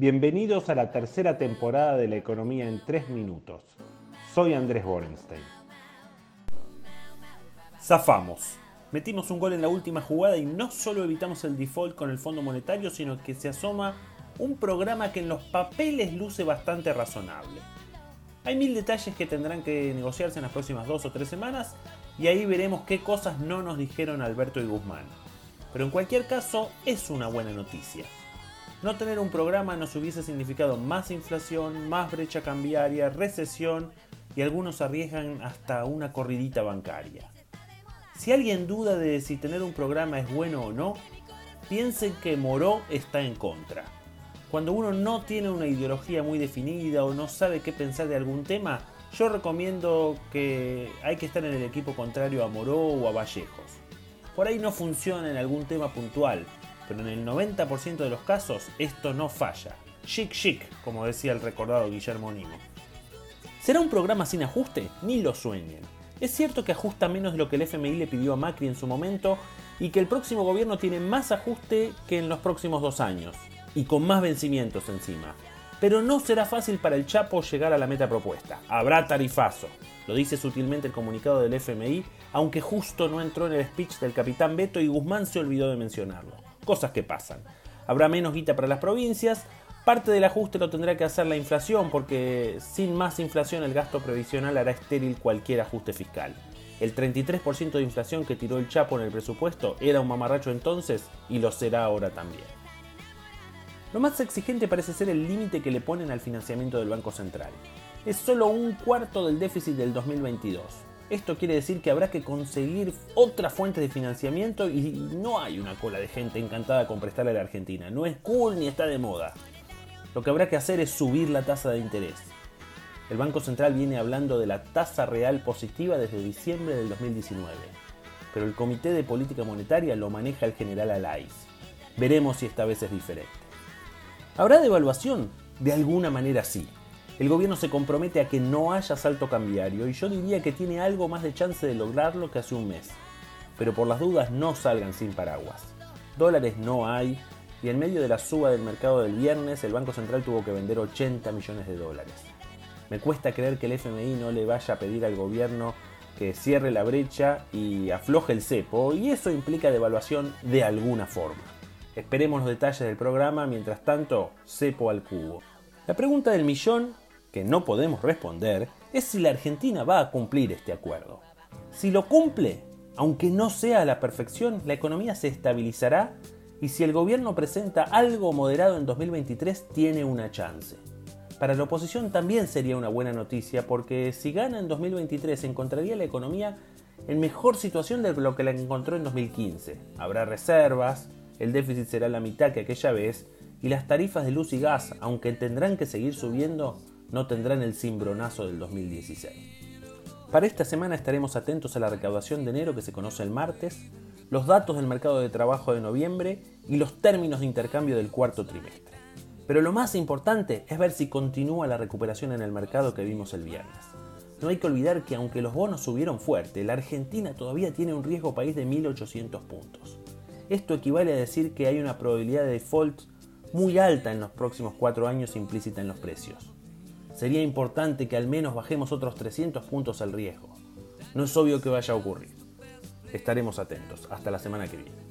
Bienvenidos a la tercera temporada de La Economía en 3 Minutos. Soy Andrés Borenstein. Zafamos. Metimos un gol en la última jugada y no solo evitamos el default con el Fondo Monetario, sino que se asoma un programa que en los papeles luce bastante razonable. Hay mil detalles que tendrán que negociarse en las próximas dos o tres semanas y ahí veremos qué cosas no nos dijeron Alberto y Guzmán. Pero en cualquier caso es una buena noticia. No tener un programa nos hubiese significado más inflación, más brecha cambiaria, recesión y algunos arriesgan hasta una corridita bancaria. Si alguien duda de si tener un programa es bueno o no, piensen que Moró está en contra. Cuando uno no tiene una ideología muy definida o no sabe qué pensar de algún tema, yo recomiendo que hay que estar en el equipo contrario a Moró o a Vallejos. Por ahí no funciona en algún tema puntual, pero en el 90% de los casos esto no falla. Chic chic, como decía el recordado Guillermo Nimo. ¿Será un programa sin ajuste? Ni lo sueñen. Es cierto que ajusta menos de lo que el FMI le pidió a Macri en su momento y que el próximo gobierno tiene más ajuste que en los próximos dos años, y con más vencimientos encima. Pero no será fácil para el Chapo llegar a la meta propuesta. Habrá tarifazo. Lo dice sutilmente el comunicado del FMI, aunque justo no entró en el speech del capitán Beto y Guzmán se olvidó de mencionarlo cosas que pasan. Habrá menos guita para las provincias, parte del ajuste lo tendrá que hacer la inflación, porque sin más inflación el gasto previsional hará estéril cualquier ajuste fiscal. El 33% de inflación que tiró el Chapo en el presupuesto era un mamarracho entonces y lo será ahora también. Lo más exigente parece ser el límite que le ponen al financiamiento del Banco Central. Es solo un cuarto del déficit del 2022. Esto quiere decir que habrá que conseguir otra fuente de financiamiento y no hay una cola de gente encantada con prestarle a la Argentina. No es cool ni está de moda. Lo que habrá que hacer es subir la tasa de interés. El Banco Central viene hablando de la tasa real positiva desde diciembre del 2019, pero el Comité de Política Monetaria lo maneja el general Alais. Veremos si esta vez es diferente. ¿Habrá devaluación? De alguna manera sí el gobierno se compromete a que no haya salto cambiario y yo diría que tiene algo más de chance de lograrlo que hace un mes. Pero por las dudas no salgan sin paraguas. Dólares no hay y en medio de la suba del mercado del viernes el Banco Central tuvo que vender 80 millones de dólares. Me cuesta creer que el FMI no le vaya a pedir al gobierno que cierre la brecha y afloje el cepo y eso implica devaluación de alguna forma. Esperemos los detalles del programa, mientras tanto, cepo al cubo. La pregunta del millón que no podemos responder es si la Argentina va a cumplir este acuerdo. Si lo cumple, aunque no sea a la perfección, la economía se estabilizará y si el gobierno presenta algo moderado en 2023 tiene una chance. Para la oposición también sería una buena noticia porque si gana en 2023 encontraría la economía en mejor situación de lo que la encontró en 2015. Habrá reservas, el déficit será la mitad que aquella vez y las tarifas de luz y gas, aunque tendrán que seguir subiendo, no tendrán el cimbronazo del 2016. Para esta semana estaremos atentos a la recaudación de enero que se conoce el martes, los datos del mercado de trabajo de noviembre y los términos de intercambio del cuarto trimestre. Pero lo más importante es ver si continúa la recuperación en el mercado que vimos el viernes. No hay que olvidar que aunque los bonos subieron fuerte, la Argentina todavía tiene un riesgo país de 1.800 puntos. Esto equivale a decir que hay una probabilidad de default muy alta en los próximos cuatro años implícita en los precios sería importante que al menos bajemos otros 300 puntos al riesgo. No es obvio que vaya a ocurrir. Estaremos atentos. Hasta la semana que viene.